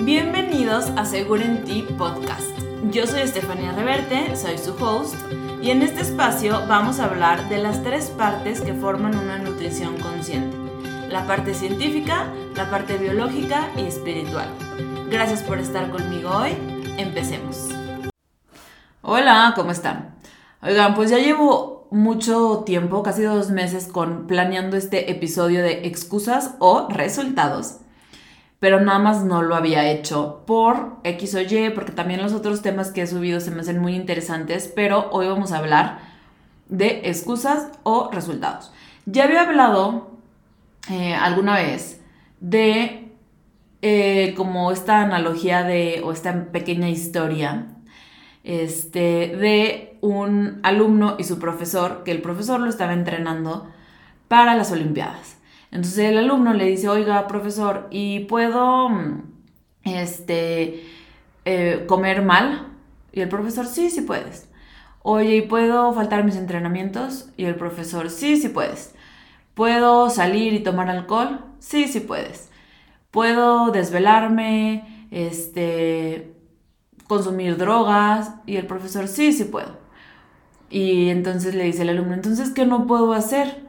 Bienvenidos a Seguro en Ti Podcast. Yo soy Estefanía Reverte, soy su host, y en este espacio vamos a hablar de las tres partes que forman una nutrición consciente. La parte científica, la parte biológica y espiritual. Gracias por estar conmigo hoy. Empecemos. Hola, ¿cómo están? Oigan, pues ya llevo mucho tiempo, casi dos meses, con planeando este episodio de excusas o resultados pero nada más no lo había hecho por X o Y, porque también los otros temas que he subido se me hacen muy interesantes, pero hoy vamos a hablar de excusas o resultados. Ya había hablado eh, alguna vez de eh, como esta analogía de, o esta pequeña historia, este, de un alumno y su profesor, que el profesor lo estaba entrenando para las Olimpiadas. Entonces el alumno le dice, oiga, profesor, ¿y puedo este, eh, comer mal? Y el profesor, sí, sí puedes. Oye, ¿y puedo faltar mis entrenamientos? Y el profesor, sí, sí puedes. ¿Puedo salir y tomar alcohol? Sí, sí puedes. ¿Puedo desvelarme? Este, consumir drogas? Y el profesor, sí, sí puedo. Y entonces le dice el alumno, entonces, ¿qué no puedo hacer?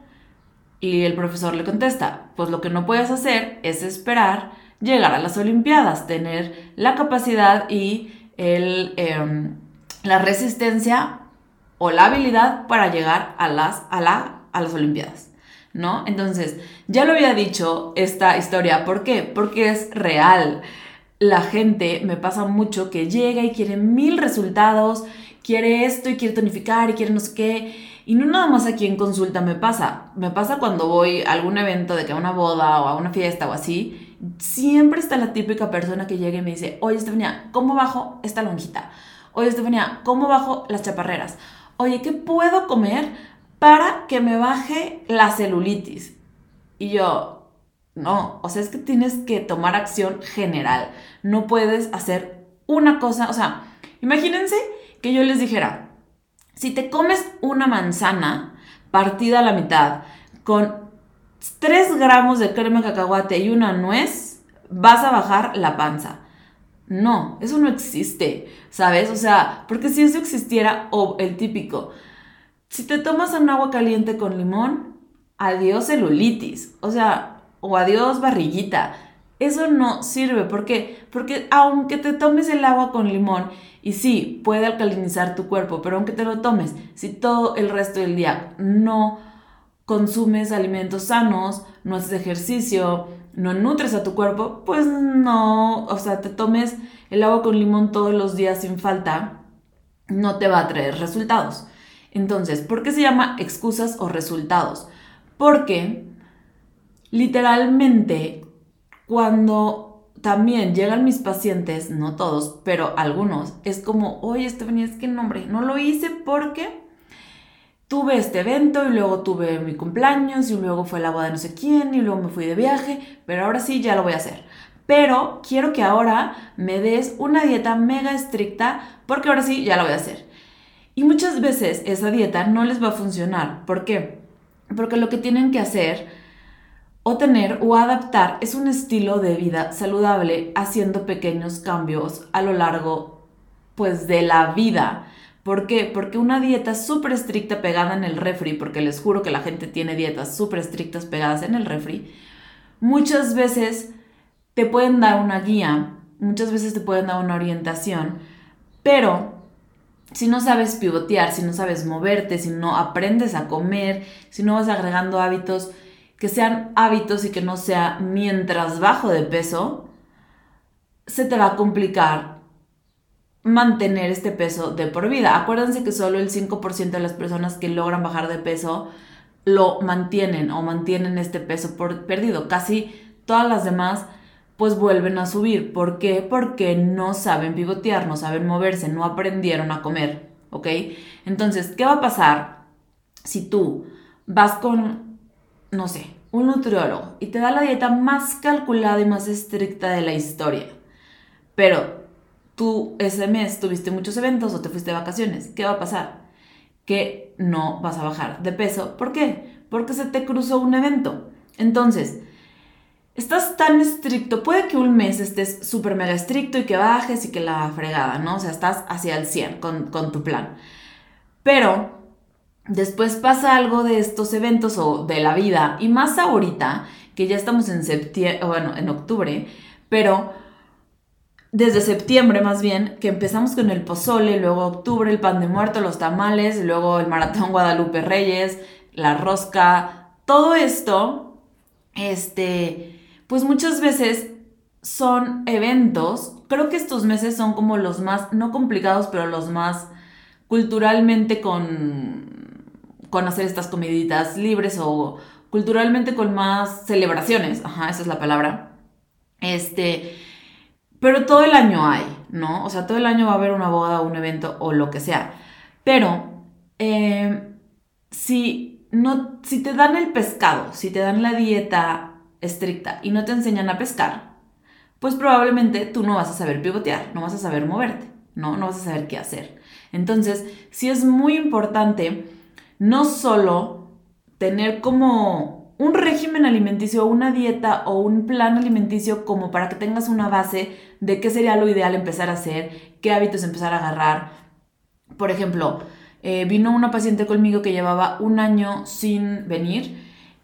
Y el profesor le contesta, pues lo que no puedes hacer es esperar llegar a las Olimpiadas, tener la capacidad y el, em, la resistencia o la habilidad para llegar a las, a, la, a las Olimpiadas, ¿no? Entonces, ya lo había dicho esta historia, ¿por qué? Porque es real. La gente me pasa mucho que llega y quiere mil resultados, quiere esto y quiere tonificar y quiere no sé qué y no nada más aquí en consulta me pasa, me pasa cuando voy a algún evento de que a una boda o a una fiesta o así, siempre está la típica persona que llega y me dice, oye Estefanía, ¿cómo bajo esta lonjita? Oye Estefanía, ¿cómo bajo las chaparreras? Oye, ¿qué puedo comer para que me baje la celulitis? Y yo, no, o sea, es que tienes que tomar acción general, no puedes hacer una cosa, o sea, imagínense que yo les dijera, si te comes una manzana partida a la mitad con 3 gramos de crema de cacahuate y una nuez, vas a bajar la panza. No, eso no existe, ¿sabes? O sea, porque si eso existiera, o el típico, si te tomas un agua caliente con limón, adiós celulitis, o sea, o adiós barriguita. Eso no sirve, ¿por qué? Porque aunque te tomes el agua con limón y sí, puede alcalinizar tu cuerpo, pero aunque te lo tomes, si todo el resto del día no consumes alimentos sanos, no haces ejercicio, no nutres a tu cuerpo, pues no, o sea, te tomes el agua con limón todos los días sin falta, no te va a traer resultados. Entonces, ¿por qué se llama excusas o resultados? Porque literalmente cuando también llegan mis pacientes, no todos, pero algunos, es como, oye, Estefanía, es que nombre, no lo hice porque tuve este evento y luego tuve mi cumpleaños y luego fue la boda de no sé quién y luego me fui de viaje, pero ahora sí ya lo voy a hacer. Pero quiero que ahora me des una dieta mega estricta porque ahora sí ya la voy a hacer. Y muchas veces esa dieta no les va a funcionar. ¿Por qué? Porque lo que tienen que hacer o tener o adaptar es un estilo de vida saludable haciendo pequeños cambios a lo largo pues de la vida. ¿Por qué? Porque una dieta súper estricta pegada en el refri, porque les juro que la gente tiene dietas súper estrictas pegadas en el refri, muchas veces te pueden dar una guía, muchas veces te pueden dar una orientación, pero si no sabes pivotear, si no sabes moverte, si no aprendes a comer, si no vas agregando hábitos, que sean hábitos y que no sea mientras bajo de peso, se te va a complicar mantener este peso de por vida. Acuérdense que solo el 5% de las personas que logran bajar de peso lo mantienen o mantienen este peso por perdido. Casi todas las demás pues vuelven a subir. ¿Por qué? Porque no saben pivotear, no saben moverse, no aprendieron a comer, ¿ok? Entonces, ¿qué va a pasar si tú vas con no sé, un nutriólogo y te da la dieta más calculada y más estricta de la historia, pero tú ese mes tuviste muchos eventos o te fuiste de vacaciones, ¿qué va a pasar? Que no vas a bajar de peso. ¿Por qué? Porque se te cruzó un evento. Entonces, estás tan estricto, puede que un mes estés súper mega estricto y que bajes y que la fregada, ¿no? O sea, estás hacia el 100 con, con tu plan. Pero después pasa algo de estos eventos o de la vida, y más ahorita, que ya estamos en septiembre, bueno, en octubre, pero desde septiembre más bien, que empezamos con el pozole, luego octubre el pan de muerto, los tamales, luego el maratón Guadalupe Reyes, la rosca, todo esto, este, pues muchas veces son eventos, creo que estos meses son como los más, no complicados, pero los más culturalmente con, con hacer estas comiditas libres o culturalmente con más celebraciones, ajá, esa es la palabra. Este, pero todo el año hay, ¿no? O sea, todo el año va a haber una boda, un evento o lo que sea. Pero eh, si, no, si te dan el pescado, si te dan la dieta estricta y no te enseñan a pescar, pues probablemente tú no vas a saber pivotear, no vas a saber moverte, ¿no? No vas a saber qué hacer. Entonces, sí es muy importante no solo tener como un régimen alimenticio, una dieta o un plan alimenticio como para que tengas una base de qué sería lo ideal empezar a hacer, qué hábitos empezar a agarrar. Por ejemplo, eh, vino una paciente conmigo que llevaba un año sin venir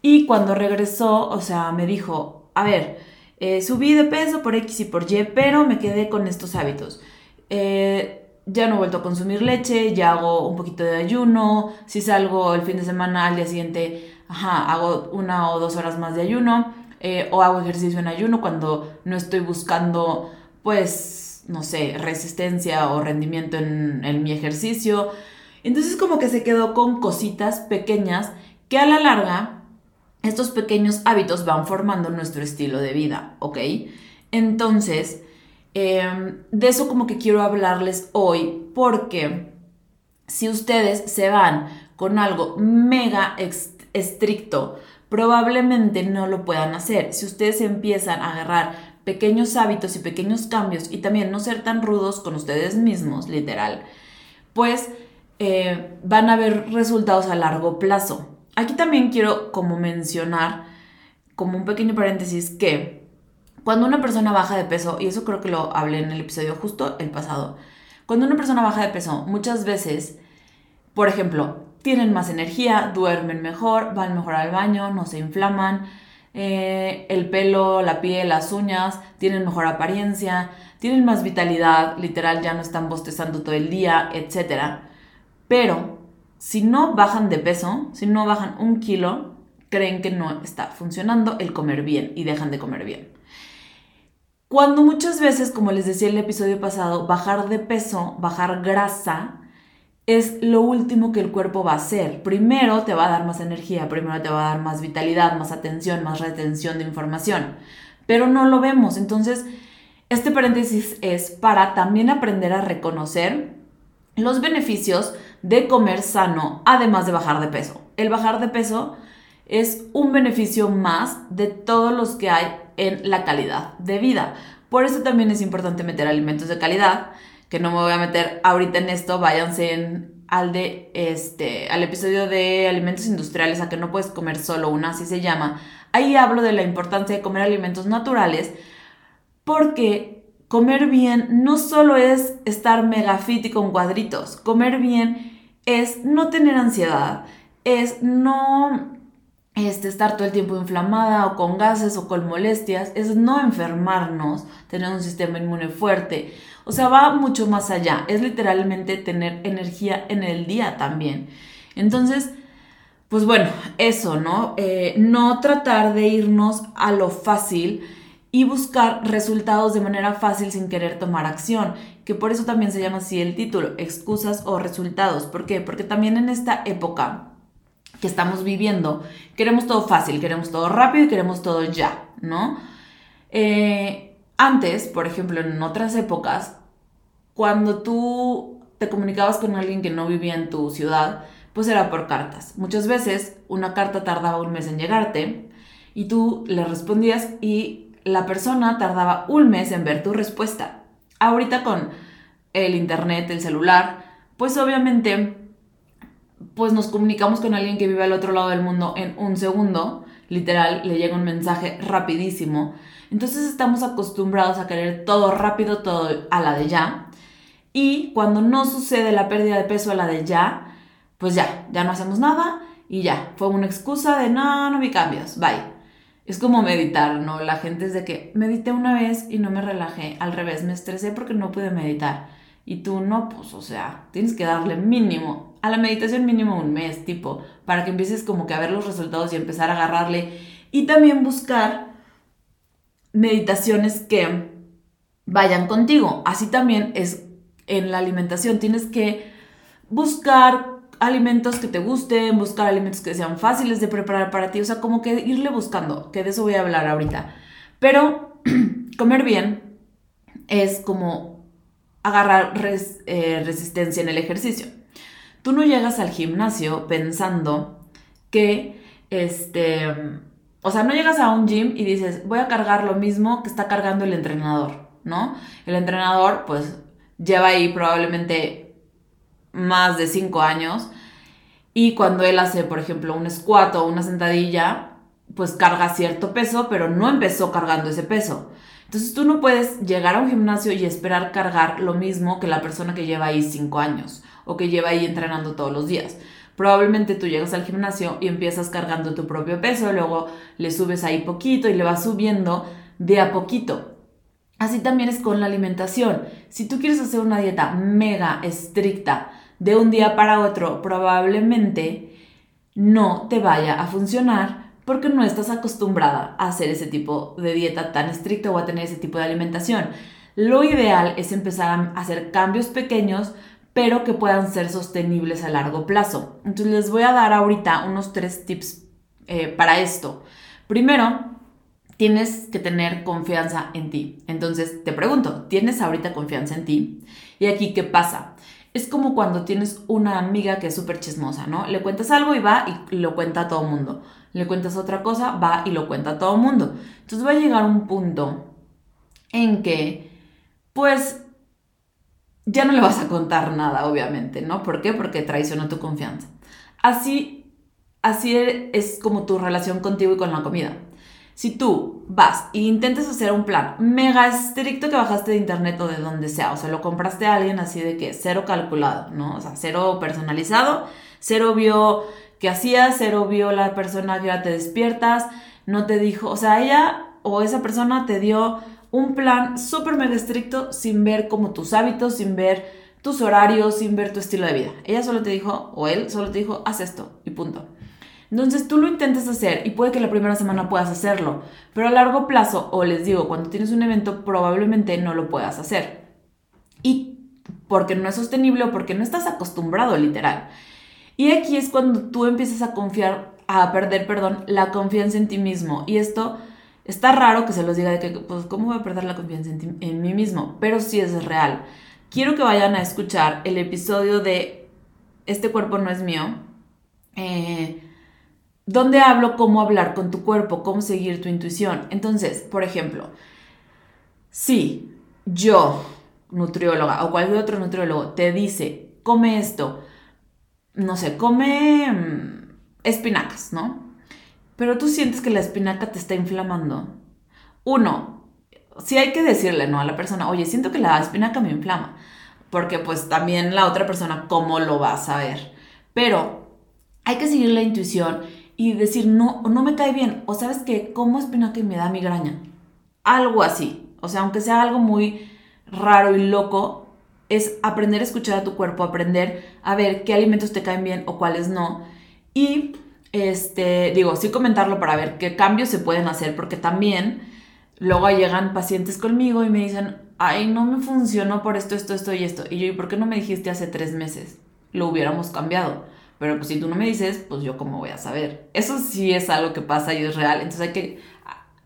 y cuando regresó, o sea, me dijo, a ver, eh, subí de peso por X y por Y, pero me quedé con estos hábitos. Eh, ya no he vuelto a consumir leche, ya hago un poquito de ayuno, si salgo el fin de semana al día siguiente ajá, hago una o dos horas más de ayuno eh, o hago ejercicio en ayuno cuando no estoy buscando, pues, no sé, resistencia o rendimiento en, en mi ejercicio. Entonces como que se quedó con cositas pequeñas que a la larga estos pequeños hábitos van formando nuestro estilo de vida, ¿ok? Entonces, em, de eso como que quiero hablarles hoy porque si ustedes se van con algo mega estricto, probablemente no lo puedan hacer. Si ustedes empiezan a agarrar pequeños hábitos y pequeños cambios y también no ser tan rudos con ustedes mismos, literal, pues eh, van a ver resultados a largo plazo. Aquí también quiero como mencionar, como un pequeño paréntesis, que cuando una persona baja de peso, y eso creo que lo hablé en el episodio justo el pasado, cuando una persona baja de peso, muchas veces, por ejemplo, tienen más energía, duermen mejor, van mejor al baño, no se inflaman, eh, el pelo, la piel, las uñas, tienen mejor apariencia, tienen más vitalidad, literal ya no están bostezando todo el día, etc. Pero si no bajan de peso, si no bajan un kilo, creen que no está funcionando el comer bien y dejan de comer bien. Cuando muchas veces, como les decía en el episodio pasado, bajar de peso, bajar grasa, es lo último que el cuerpo va a hacer. Primero te va a dar más energía, primero te va a dar más vitalidad, más atención, más retención de información, pero no lo vemos. Entonces, este paréntesis es para también aprender a reconocer los beneficios de comer sano, además de bajar de peso. El bajar de peso es un beneficio más de todos los que hay en la calidad de vida. Por eso también es importante meter alimentos de calidad que no me voy a meter ahorita en esto, váyanse al de este al episodio de alimentos industriales a que no puedes comer solo una, así se llama. Ahí hablo de la importancia de comer alimentos naturales porque comer bien no solo es estar mega fit y con cuadritos, comer bien es no tener ansiedad, es no este, estar todo el tiempo inflamada o con gases o con molestias, es no enfermarnos, tener un sistema inmune fuerte. O sea, va mucho más allá. Es literalmente tener energía en el día también. Entonces, pues bueno, eso, ¿no? Eh, no tratar de irnos a lo fácil y buscar resultados de manera fácil sin querer tomar acción, que por eso también se llama así el título, excusas o resultados. ¿Por qué? Porque también en esta época que estamos viviendo, queremos todo fácil, queremos todo rápido y queremos todo ya, ¿no? Eh, antes, por ejemplo, en otras épocas, cuando tú te comunicabas con alguien que no vivía en tu ciudad, pues era por cartas. Muchas veces una carta tardaba un mes en llegarte y tú le respondías y la persona tardaba un mes en ver tu respuesta. Ahorita con el internet, el celular, pues obviamente pues nos comunicamos con alguien que vive al otro lado del mundo en un segundo, literal le llega un mensaje rapidísimo. Entonces estamos acostumbrados a querer todo rápido, todo a la de ya. Y cuando no sucede la pérdida de peso a la de ya, pues ya, ya no hacemos nada y ya, fue una excusa de no, no me cambios, bye. Es como meditar, ¿no? La gente es de que medité una vez y no me relajé, al revés, me estresé porque no pude meditar. Y tú no, pues, o sea, tienes que darle mínimo, a la meditación mínimo un mes, tipo, para que empieces como que a ver los resultados y empezar a agarrarle. Y también buscar meditaciones que vayan contigo. Así también es en la alimentación, tienes que buscar alimentos que te gusten, buscar alimentos que sean fáciles de preparar para ti, o sea, como que irle buscando, que de eso voy a hablar ahorita. Pero comer bien es como agarrar eh, resistencia en el ejercicio. Tú no llegas al gimnasio pensando que, este, o sea, no llegas a un gym y dices, voy a cargar lo mismo que está cargando el entrenador, ¿no? El entrenador, pues, lleva ahí probablemente más de 5 años y cuando él hace, por ejemplo, un squat o una sentadilla, pues carga cierto peso, pero no empezó cargando ese peso. Entonces tú no puedes llegar a un gimnasio y esperar cargar lo mismo que la persona que lleva ahí 5 años o que lleva ahí entrenando todos los días. Probablemente tú llegas al gimnasio y empiezas cargando tu propio peso, luego le subes ahí poquito y le vas subiendo de a poquito. Así también es con la alimentación. Si tú quieres hacer una dieta mega estricta de un día para otro, probablemente no te vaya a funcionar porque no estás acostumbrada a hacer ese tipo de dieta tan estricta o a tener ese tipo de alimentación. Lo ideal es empezar a hacer cambios pequeños pero que puedan ser sostenibles a largo plazo. Entonces les voy a dar ahorita unos tres tips eh, para esto. Primero, tienes que tener confianza en ti. Entonces, te pregunto, ¿tienes ahorita confianza en ti? Y aquí, ¿qué pasa? Es como cuando tienes una amiga que es súper chismosa, ¿no? Le cuentas algo y va y lo cuenta a todo el mundo. Le cuentas otra cosa, va y lo cuenta a todo el mundo. Entonces va a llegar un punto en que, pues, ya no le vas a contar nada, obviamente, ¿no? ¿Por qué? Porque traicionó tu confianza. Así, así es como tu relación contigo y con la comida. Si tú vas e intentas hacer un plan mega estricto que bajaste de internet o de donde sea, o sea, lo compraste a alguien así de que cero calculado, ¿no? O sea, cero personalizado, cero vio qué hacías, cero vio la persona que ya te despiertas, no te dijo, o sea, ella o esa persona te dio un plan súper mega estricto sin ver como tus hábitos, sin ver tus horarios, sin ver tu estilo de vida. Ella solo te dijo, o él solo te dijo, haz esto y punto. Entonces tú lo intentas hacer y puede que la primera semana puedas hacerlo, pero a largo plazo, o les digo, cuando tienes un evento probablemente no lo puedas hacer. Y porque no es sostenible o porque no estás acostumbrado literal. Y aquí es cuando tú empiezas a confiar, a perder, perdón, la confianza en ti mismo. Y esto está raro que se los diga de que, pues, ¿cómo voy a perder la confianza en, en mí mismo? Pero sí es real. Quiero que vayan a escuchar el episodio de Este cuerpo no es mío. Eh, donde hablo cómo hablar con tu cuerpo, cómo seguir tu intuición. Entonces, por ejemplo, si yo, nutrióloga o cualquier otro nutriólogo, te dice, come esto, no sé, come mm, espinacas, ¿no? Pero tú sientes que la espinaca te está inflamando. Uno, si hay que decirle, ¿no? A la persona, oye, siento que la espinaca me inflama. Porque pues también la otra persona, ¿cómo lo va a saber? Pero hay que seguir la intuición y decir, no, no me cae bien, o sabes que como espinaca y me da migraña. Algo así. O sea, aunque sea algo muy raro y loco, es aprender a escuchar a tu cuerpo, aprender a ver qué alimentos te caen bien o cuáles no. Y, este, digo, sí comentarlo para ver qué cambios se pueden hacer, porque también luego llegan pacientes conmigo y me dicen, ay, no me funcionó por esto, esto, esto y esto. Y yo, ¿y por qué no me dijiste hace tres meses? Lo hubiéramos cambiado pero pues si tú no me dices, pues yo cómo voy a saber. Eso sí es algo que pasa y es real. Entonces hay que,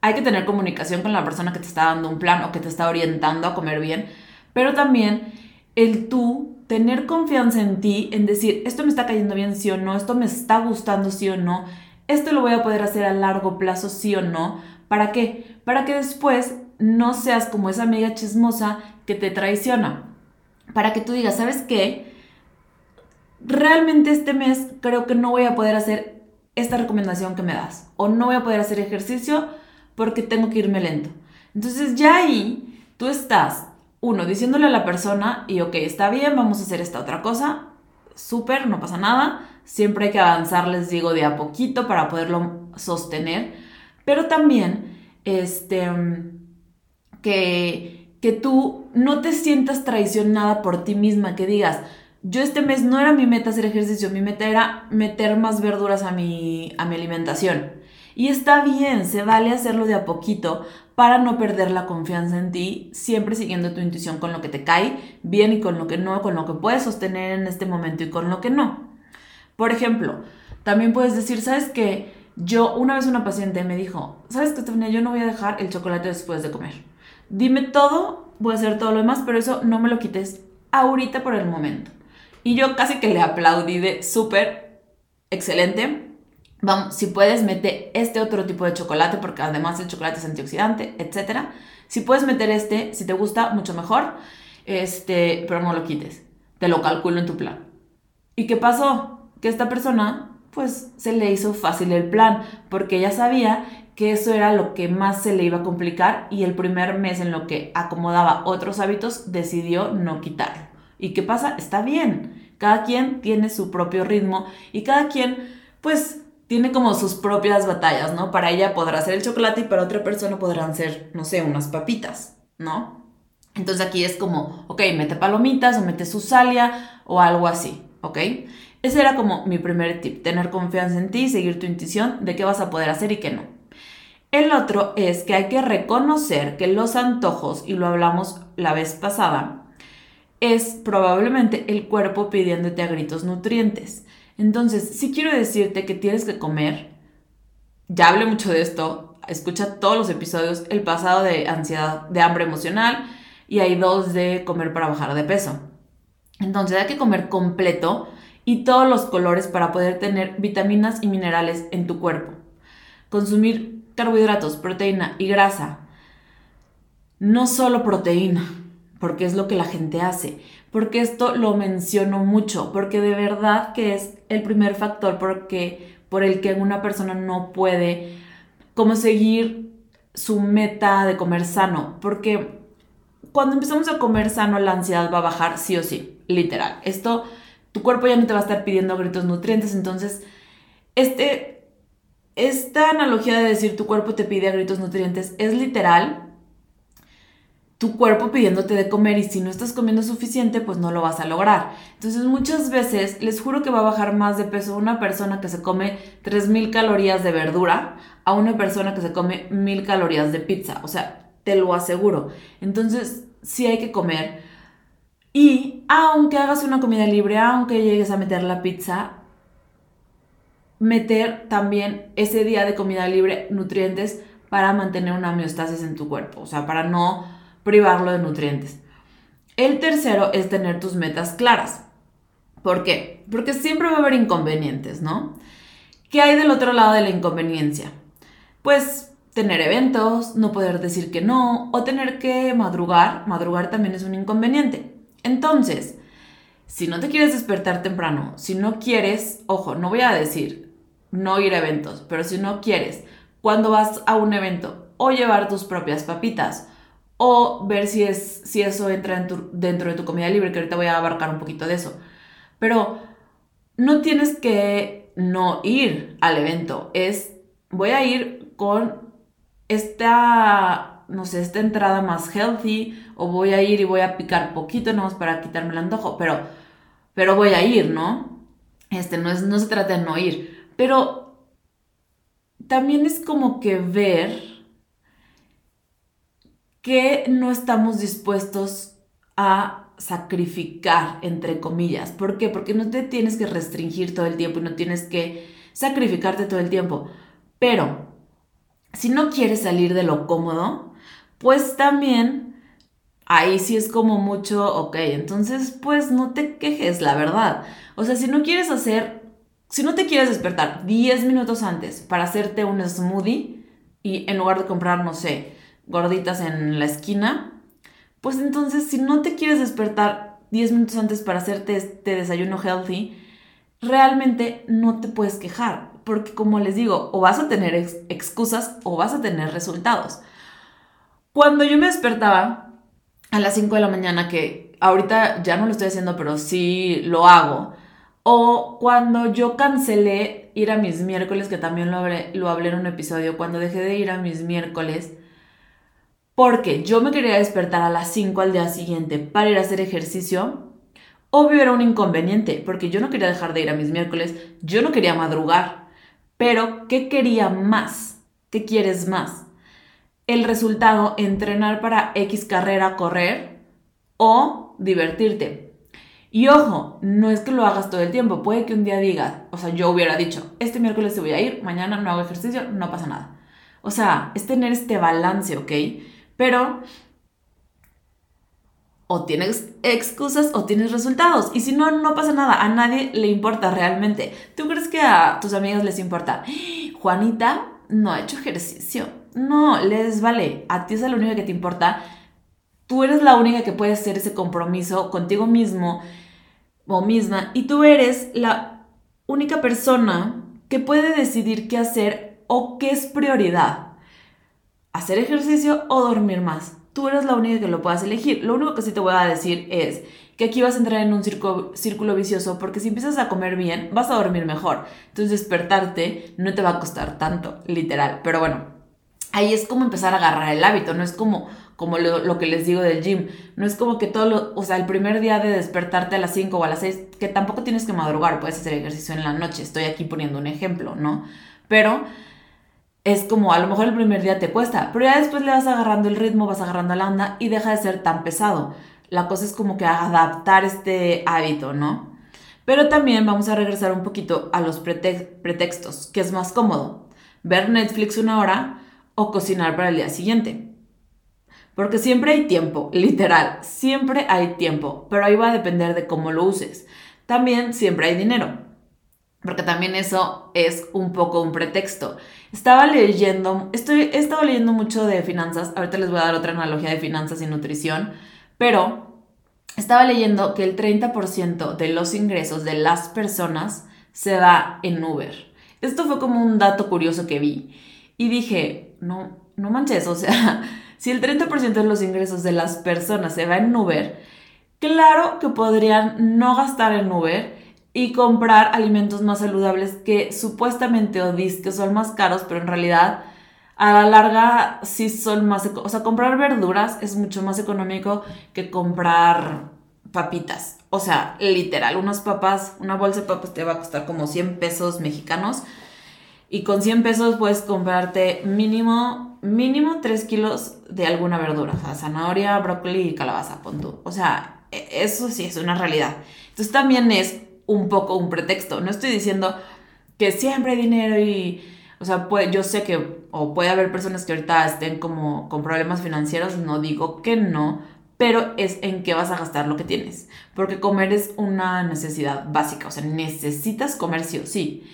hay que tener comunicación con la persona que te está dando un plan o que te está orientando a comer bien. Pero también el tú tener confianza en ti, en decir, esto me está cayendo bien sí o no, esto me está gustando sí o no, esto lo voy a poder hacer a largo plazo sí o no. ¿Para qué? Para que después no seas como esa amiga chismosa que te traiciona. Para que tú digas, ¿sabes qué? Realmente este mes creo que no voy a poder hacer esta recomendación que me das. O no voy a poder hacer ejercicio porque tengo que irme lento. Entonces ya ahí tú estás, uno, diciéndole a la persona, y ok, está bien, vamos a hacer esta otra cosa, súper, no pasa nada. Siempre hay que avanzar, les digo, de a poquito para poderlo sostener. Pero también, este, que, que tú no te sientas traicionada por ti misma, que digas, yo este mes no era mi meta hacer ejercicio, mi meta era meter más verduras a mi, a mi alimentación. Y está bien, se vale hacerlo de a poquito para no perder la confianza en ti, siempre siguiendo tu intuición con lo que te cae bien y con lo que no, con lo que puedes sostener en este momento y con lo que no. Por ejemplo, también puedes decir, ¿sabes qué? Yo, una vez una paciente me dijo, ¿sabes qué, Stefania? Yo no voy a dejar el chocolate después de comer. Dime todo, voy a hacer todo lo demás, pero eso no me lo quites ahorita por el momento. Y yo casi que le aplaudí de súper excelente. Vamos, si puedes, mete este otro tipo de chocolate, porque además el chocolate es antioxidante, etc. Si puedes meter este, si te gusta, mucho mejor. Este, pero no lo quites. Te lo calculo en tu plan. ¿Y qué pasó? Que esta persona, pues, se le hizo fácil el plan, porque ella sabía que eso era lo que más se le iba a complicar y el primer mes en lo que acomodaba otros hábitos decidió no quitarlo. ¿Y qué pasa? Está bien. Cada quien tiene su propio ritmo y cada quien, pues, tiene como sus propias batallas, ¿no? Para ella podrá ser el chocolate y para otra persona podrán ser, no sé, unas papitas, ¿no? Entonces aquí es como, ok, mete palomitas o mete susalia o algo así, ¿ok? Ese era como mi primer tip, tener confianza en ti, seguir tu intuición de qué vas a poder hacer y qué no. El otro es que hay que reconocer que los antojos, y lo hablamos la vez pasada, es probablemente el cuerpo pidiéndote a gritos nutrientes. Entonces, si quiero decirte que tienes que comer, ya hablé mucho de esto, escucha todos los episodios, el pasado de ansiedad, de hambre emocional y hay dos de comer para bajar de peso. Entonces hay que comer completo y todos los colores para poder tener vitaminas y minerales en tu cuerpo. Consumir carbohidratos, proteína y grasa. No solo proteína, porque es lo que la gente hace, porque esto lo menciono mucho, porque de verdad que es el primer factor porque, por el que una persona no puede como seguir su meta de comer sano, porque cuando empezamos a comer sano la ansiedad va a bajar sí o sí, literal. Esto, tu cuerpo ya no te va a estar pidiendo gritos nutrientes, entonces, este, esta analogía de decir tu cuerpo te pide gritos nutrientes es literal tu cuerpo pidiéndote de comer y si no estás comiendo suficiente, pues no lo vas a lograr. Entonces muchas veces les juro que va a bajar más de peso una persona que se come 3.000 calorías de verdura a una persona que se come 1.000 calorías de pizza. O sea, te lo aseguro. Entonces sí hay que comer. Y aunque hagas una comida libre, aunque llegues a meter la pizza, meter también ese día de comida libre nutrientes para mantener una homeostasis en tu cuerpo. O sea, para no privarlo de nutrientes. El tercero es tener tus metas claras. ¿Por qué? Porque siempre va a haber inconvenientes, ¿no? ¿Qué hay del otro lado de la inconveniencia? Pues tener eventos, no poder decir que no o tener que madrugar. Madrugar también es un inconveniente. Entonces, si no te quieres despertar temprano, si no quieres, ojo, no voy a decir no ir a eventos, pero si no quieres, cuando vas a un evento o llevar tus propias papitas o ver si, es, si eso entra dentro de tu comida libre, que ahorita voy a abarcar un poquito de eso. Pero no tienes que no ir al evento, es voy a ir con esta, no sé, esta entrada más healthy, o voy a ir y voy a picar poquito nomás para quitarme el antojo, pero, pero voy a ir, ¿no? Este, no, es, no se trata de no ir, pero también es como que ver que no estamos dispuestos a sacrificar, entre comillas. ¿Por qué? Porque no te tienes que restringir todo el tiempo y no tienes que sacrificarte todo el tiempo. Pero, si no quieres salir de lo cómodo, pues también ahí sí es como mucho, ok, entonces pues no te quejes, la verdad. O sea, si no quieres hacer, si no te quieres despertar 10 minutos antes para hacerte un smoothie y en lugar de comprar, no sé, gorditas en la esquina, pues entonces si no te quieres despertar 10 minutos antes para hacerte este desayuno healthy, realmente no te puedes quejar. porque como les digo, o vas a tener excusas o vas a tener resultados. Cuando yo me despertaba a las 5 de la mañana, que ahorita ya no lo estoy haciendo, pero sí lo hago, o cuando yo cancelé ir a mis miércoles, que también lo hablé, lo hablé en un episodio, cuando dejé de ir a mis miércoles, porque yo me quería despertar a las 5 al día siguiente para ir a hacer ejercicio, obvio era un inconveniente, porque yo no quería dejar de ir a mis miércoles, yo no quería madrugar, pero ¿qué quería más? ¿Qué quieres más? El resultado, entrenar para X carrera, correr o divertirte. Y ojo, no es que lo hagas todo el tiempo, puede que un día digas, o sea, yo hubiera dicho, este miércoles te voy a ir, mañana no hago ejercicio, no pasa nada. O sea, es tener este balance, ¿ok? Pero o tienes excusas o tienes resultados. Y si no, no pasa nada. A nadie le importa realmente. ¿Tú crees que a tus amigas les importa? Juanita no ha hecho ejercicio. No, les vale. A ti es la única que te importa. Tú eres la única que puede hacer ese compromiso contigo mismo o misma. Y tú eres la única persona que puede decidir qué hacer o qué es prioridad hacer ejercicio o dormir más. Tú eres la única que lo puedas elegir. Lo único que sí te voy a decir es que aquí vas a entrar en un círculo vicioso porque si empiezas a comer bien, vas a dormir mejor. Entonces despertarte no te va a costar tanto, literal. Pero bueno, ahí es como empezar a agarrar el hábito, no es como, como lo, que les digo del gym. No es como que todo lo, o sea, el primer día de despertarte a las 5 o a las 6, que tampoco tienes que madrugar, puedes hacer ejercicio en la noche. Estoy aquí poniendo un ejemplo, ¿no? Pero es como a lo mejor el primer día te cuesta, pero ya después le vas agarrando el ritmo, vas agarrando la onda y deja de ser tan pesado. La cosa es como que adaptar este hábito, ¿no? Pero también vamos a regresar un poquito a los pretextos, que es más cómodo, ver Netflix una hora o cocinar para el día siguiente. Porque siempre hay tiempo, literal, siempre hay tiempo, pero ahí va a depender de cómo lo uses. También siempre hay dinero, porque también eso es un poco un pretexto. Estaba leyendo, estoy, he estado leyendo mucho de finanzas, ahorita les voy a dar otra analogía de finanzas y nutrición, pero estaba leyendo que el 30% de los ingresos de las personas se va en Uber. Esto fue como un dato curioso que vi y dije, no, no manches, o sea, si el 30% de los ingresos de las personas se va en Uber, claro que podrían no gastar en Uber y comprar alimentos más saludables que supuestamente o que son más caros, pero en realidad a la larga sí son más... O sea, comprar verduras es mucho más económico que comprar papitas. O sea, literal, unas papas, una bolsa de papas te va a costar como 100 pesos mexicanos. Y con 100 pesos puedes comprarte mínimo, mínimo 3 kilos de alguna verdura. O sea, zanahoria, brócoli y calabaza, pon O sea, e, eso sí es una realidad. Entonces también es un poco un pretexto. No estoy diciendo que siempre hay dinero y, o sea, puede, yo sé que, o puede haber personas que ahorita estén como con problemas financieros, no digo que no, pero es en qué vas a gastar lo que tienes. Porque comer es una necesidad básica, o sea, necesitas comer sí sí.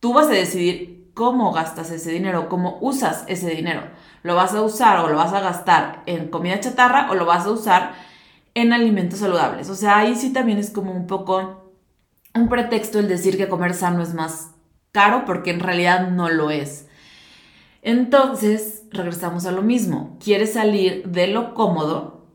Tú vas a decidir cómo gastas ese dinero, cómo usas ese dinero. ¿Lo vas a usar o lo vas a gastar en comida chatarra o lo vas a usar en alimentos saludables? O sea, ahí sí también es como un poco un pretexto el decir que comer sano es más caro porque en realidad no lo es. Entonces, regresamos a lo mismo. ¿Quieres salir de lo cómodo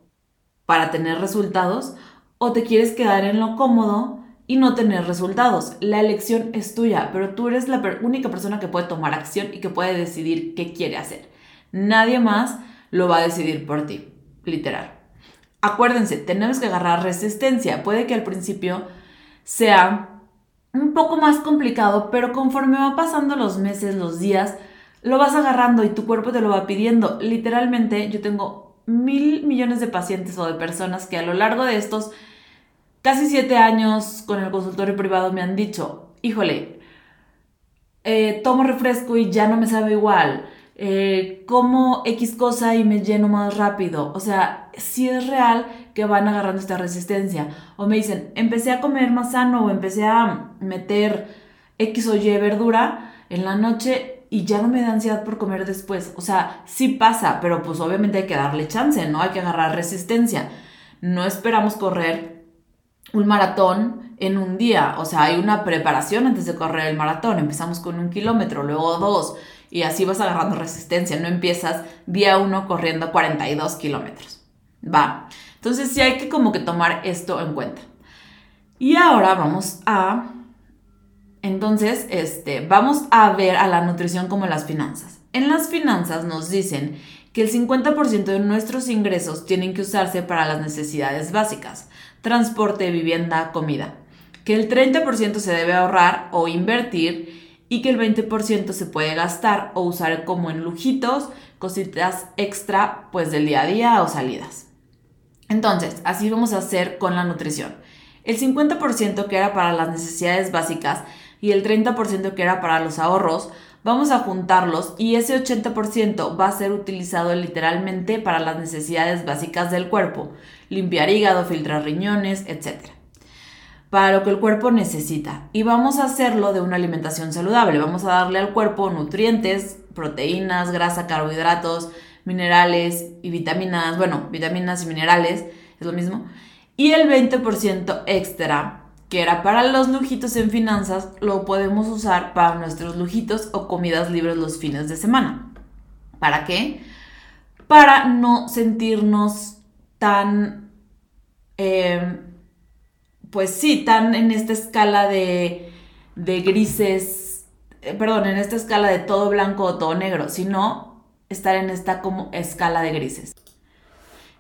para tener resultados o te quieres quedar en lo cómodo y no tener resultados? La elección es tuya, pero tú eres la única persona que puede tomar acción y que puede decidir qué quiere hacer. Nadie más lo va a decidir por ti, literal. Acuérdense, tenemos que agarrar resistencia. Puede que al principio sea un poco más complicado, pero conforme va pasando los meses, los días, lo vas agarrando y tu cuerpo te lo va pidiendo. Literalmente, yo tengo mil millones de pacientes o de personas que a lo largo de estos casi siete años con el consultorio privado me han dicho, híjole, eh, tomo refresco y ya no me sabe igual. Eh, como X cosa y me lleno más rápido. O sea, si es real que van agarrando esta resistencia. O me dicen, empecé a comer más sano o empecé a meter X o Y verdura en la noche y ya no me da ansiedad por comer después. O sea, sí pasa, pero pues obviamente hay que darle chance, ¿no? Hay que agarrar resistencia. No esperamos correr un maratón en un día. O sea, hay una preparación antes de correr el maratón. Empezamos con un kilómetro, luego dos, y así vas agarrando resistencia. No empiezas día uno corriendo 42 kilómetros. Va. Entonces sí hay que como que tomar esto en cuenta. Y ahora vamos a... Entonces, este, vamos a ver a la nutrición como las finanzas. En las finanzas nos dicen que el 50% de nuestros ingresos tienen que usarse para las necesidades básicas, transporte, vivienda, comida, que el 30% se debe ahorrar o invertir y que el 20% se puede gastar o usar como en lujitos, cositas extra pues del día a día o salidas. Entonces, así vamos a hacer con la nutrición. El 50% que era para las necesidades básicas y el 30% que era para los ahorros, vamos a juntarlos y ese 80% va a ser utilizado literalmente para las necesidades básicas del cuerpo, limpiar hígado, filtrar riñones, etc. Para lo que el cuerpo necesita. Y vamos a hacerlo de una alimentación saludable. Vamos a darle al cuerpo nutrientes, proteínas, grasa, carbohidratos, minerales y vitaminas. Bueno, vitaminas y minerales, es lo mismo. Y el 20% extra que era para los lujitos en finanzas, lo podemos usar para nuestros lujitos o comidas libres los fines de semana. ¿Para qué? Para no sentirnos tan, em, pues sí, tan en esta escala de, de grises, eh, perdón, en esta escala de todo blanco o todo negro, sino estar en esta como escala de grises.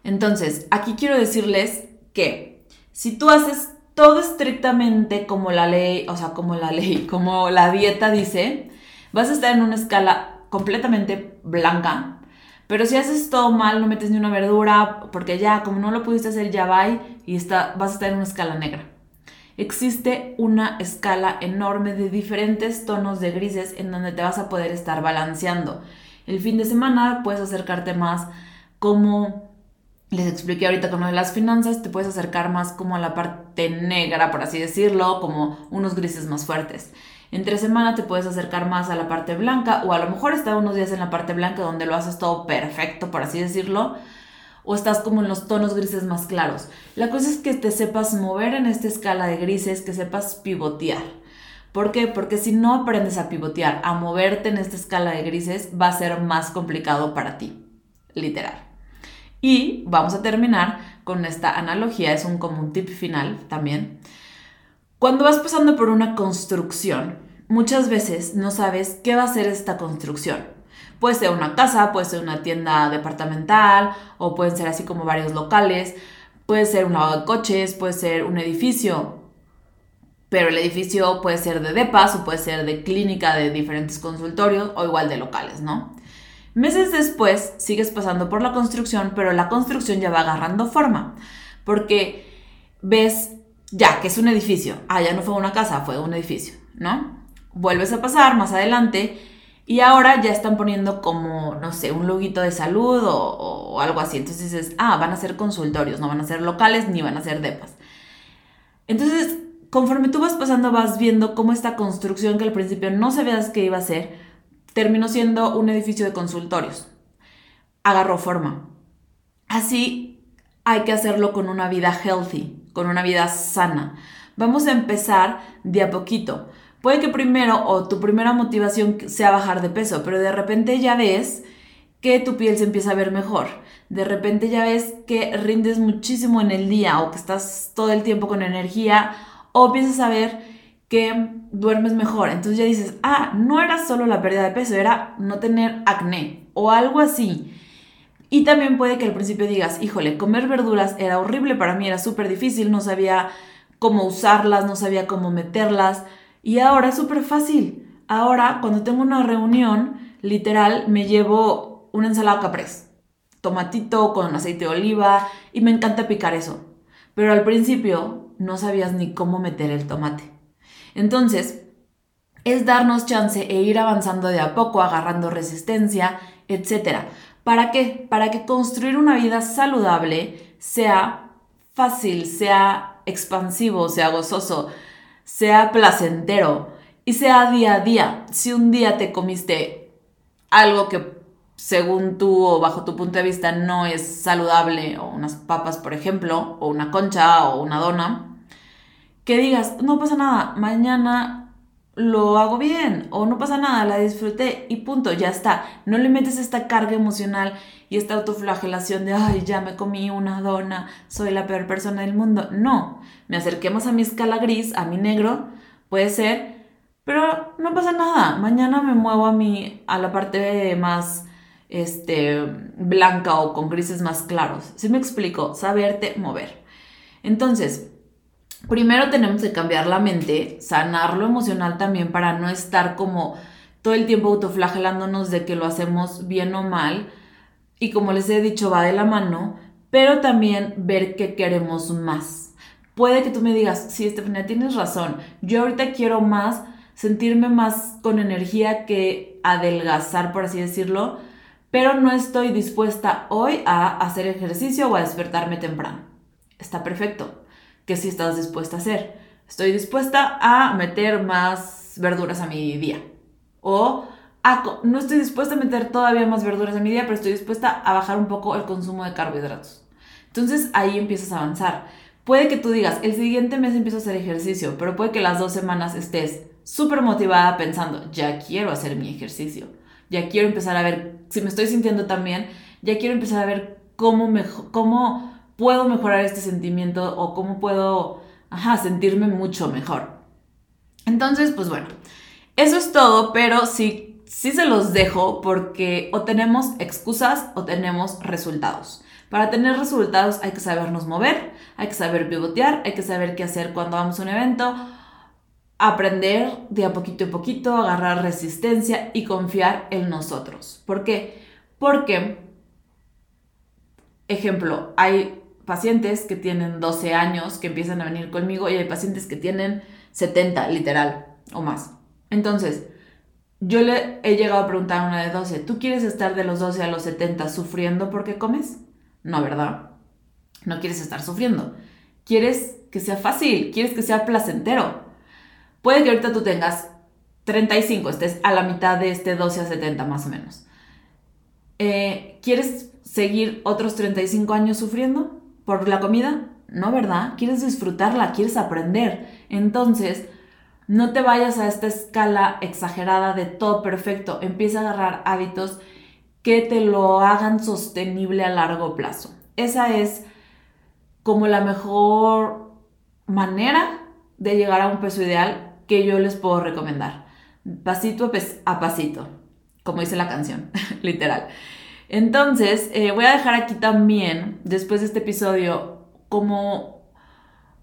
Entonces, aquí quiero decirles que si tú haces todo estrictamente como la ley, o sea, como la ley, como la dieta dice, vas a estar en una escala completamente blanca. Pero si haces todo mal, no metes ni una verdura, porque ya, como no lo pudiste hacer, ya va y está, vas a estar en una escala negra. Existe una escala enorme de diferentes tonos de grises en donde te vas a poder estar balanceando. El fin de semana puedes acercarte más como les expliqué ahorita con lo de las finanzas, te puedes acercar más como a la parte negra, por así decirlo, como unos grises más fuertes. Entre semana te puedes acercar más a la parte blanca o a lo mejor estar unos días en la parte blanca donde lo haces todo perfecto, por así decirlo, o estás como en los tonos grises más claros. La cosa es que te sepas mover en esta escala de grises, que sepas pivotear. ¿Por qué? Porque si no aprendes a pivotear, a moverte en esta escala de grises, va a ser más complicado para ti, literal. Y vamos a terminar con esta analogía, es un como tip final también. Cuando vas pasando por una construcción, muchas veces no sabes qué va a ser esta construcción. Puede ser una casa, puede ser una tienda departamental o pueden ser así como varios locales, puede ser un lavado de coches, puede ser un edificio, pero el edificio puede ser de depas o puede ser de clínica de diferentes consultorios o igual de locales, ¿no? Meses después sigues pasando por la construcción, pero la construcción ya va agarrando forma, porque ves ya que es un edificio, ah, ya no fue una casa, fue un edificio, ¿no? Vuelves a pasar más adelante y ahora ya están poniendo como, no sé, un loguito de salud o, algo así. Entonces dices, ah, van a ser consultorios, no van a ser locales ni van a ser depas. Entonces, conforme tú vas pasando, vas viendo cómo esta construcción que al principio no sabías que iba a ser, terminó siendo un edificio de consultorios. Agarró forma. Así hay que hacerlo con una vida healthy, con una vida sana. Vamos a empezar de a poquito. Puede que primero o tu primera motivación sea bajar de peso, pero de repente ya ves que tu piel se empieza a ver mejor. De repente ya ves que rindes muchísimo en el día o que estás todo el tiempo con energía o empiezas a ver que duermes mejor. Entonces ya dices, ah, no era solo la pérdida de peso, era no tener acné o algo así. Y también puede que al principio digas, híjole, comer verduras era horrible para mí, era súper difícil, no sabía cómo usarlas, no sabía cómo meterlas. Y ahora es súper fácil. Ahora, cuando tengo una reunión, literal, me llevo una ensalada caprese, tomatito con aceite de oliva, y me encanta picar eso. Pero al principio no sabías ni cómo meter el tomate. Entonces, es darnos chance e ir avanzando de a poco, agarrando resistencia, etc. ¿Para qué? Para que construir una vida saludable sea fácil, sea expansivo, sea gozoso, sea placentero y sea día a día. Si un día te comiste algo que según tú o bajo tu punto de vista no es saludable, o unas papas por ejemplo, o una concha o una dona, que digas, no pasa nada, mañana lo hago bien o no pasa nada, la disfruté y punto, ya está. No le metes esta carga emocional y esta autoflagelación de, ay, ya me comí una dona, soy la peor persona del mundo. No, me acerquemos a mi escala gris, a mi negro, puede ser, pero no pasa nada. Mañana me muevo a mi, a la parte más este, blanca o con grises más claros. Si me explico, saberte mover. Entonces, primero tenemos que cambiar la mente, sanar lo emocional también para no estar como todo el tiempo autoflagelándonos de que lo hacemos bien o mal. Y como les he dicho, va de la mano, pero también ver que queremos más. Puede que tú me digas, sí, Estefania, tienes razón. Yo ahorita quiero más, sentirme más con energía que adelgazar, por así decirlo, pero no estoy dispuesta hoy a hacer ejercicio o a despertarme temprano. Está perfecto, que si estás dispuesta a hacer. Estoy dispuesta a meter más verduras a mi día. O no estoy dispuesta a meter todavía más verduras a mi día, pero estoy dispuesta a bajar un poco el consumo de carbohidratos. Entonces ahí empiezas a avanzar. Puede que tú digas, el siguiente mes empiezo a hacer ejercicio, pero puede que las dos semanas estés súper motivada pensando, ya quiero hacer mi ejercicio ya quiero empezar a ver, si me estoy sintiendo tan bien, ya quiero empezar a ver cómo, cómo puedo mejorar este sentimiento o cómo puedo, sentirme mucho mejor. Entonces, pues bueno, eso es todo, pero sí, sí se los dejo porque o tenemos excusas o tenemos resultados. Para tener resultados hay que sabernos mover, hay que saber pivotear, hay que saber qué hacer cuando vamos a un evento aprender de a poquito a poquito, agarrar resistencia y confiar en nosotros. ¿Por qué? Porque, ejemplo, hay pacientes que tienen 12 años que empiezan a venir conmigo y hay pacientes que tienen 70, literal, o más. Entonces, yo le he llegado a preguntar a una de 12, ¿tú quieres estar de los 12 a los 70 sufriendo porque comes? No, ¿verdad? No quieres estar sufriendo. Quieres que sea fácil, quieres que sea placentero. Puede que ahorita tú tengas 35, estés a la mitad de este 12 a 70 más o menos. Eh, ¿Quieres seguir otros 35 años sufriendo por la comida? No, ¿verdad? Quieres disfrutarla, quieres aprender. Entonces, no te vayas a esta escala exagerada de todo perfecto. Empieza a agarrar hábitos que te lo hagan sostenible a largo plazo. Esa es como la mejor manera de llegar a un peso ideal que yo les puedo recomendar. Pasito a pasito, como dice la canción, literal. Entonces, eh, voy a dejar aquí también, después de este episodio, como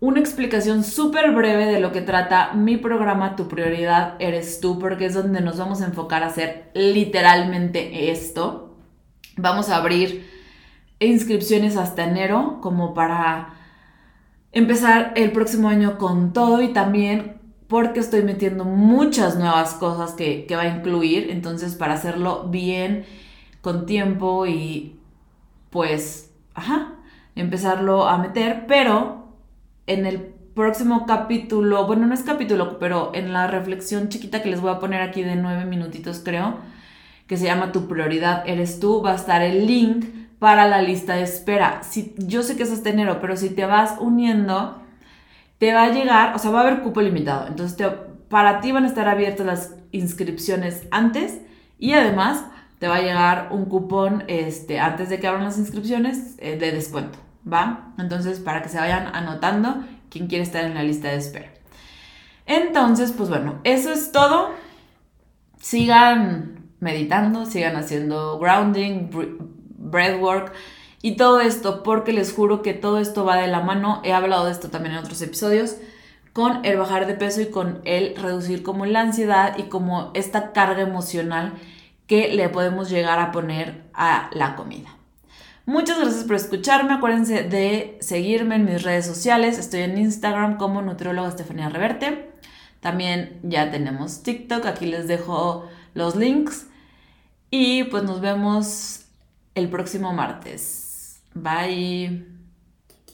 una explicación súper breve de lo que trata mi programa Tu prioridad eres tú, porque es donde nos vamos a enfocar a hacer literalmente esto. Vamos a abrir inscripciones hasta enero, como para empezar el próximo año con todo y también porque estoy metiendo muchas nuevas cosas que, va a incluir, entonces para hacerlo bien, con tiempo y pues, ajá, empezarlo a meter, pero en el próximo capítulo, bueno, no es capítulo, pero en la reflexión chiquita que les voy a poner aquí de nueve minutitos creo, que se llama Tu prioridad eres tú, va a estar el link para la lista de espera. Si, yo sé que es hasta enero, pero si te vas uniendo te va a llegar, o sea, va a haber cupo limitado. Entonces, para ti van a estar abiertas las inscripciones antes y además te va a llegar un cupón este, antes de que abran las inscripciones eh, de descuento, ¿va? Entonces, para que se vayan anotando quién quiere estar en la lista de espera. Entonces, pues bueno, eso es todo. Sigan meditando, sigan haciendo grounding, breathwork. Y todo esto, porque les juro que todo esto va de la mano, he hablado de esto también en otros episodios, con el bajar de peso y con el reducir como la ansiedad y como esta carga emocional que le podemos llegar a poner a la comida. Muchas gracias por escucharme. Acuérdense de seguirme en mis redes sociales. Estoy en Instagram como nutrióloga Estefanía Reverte. También ya tenemos TikTok. Aquí les dejo los links. Y pues nos vemos el próximo martes. Bye.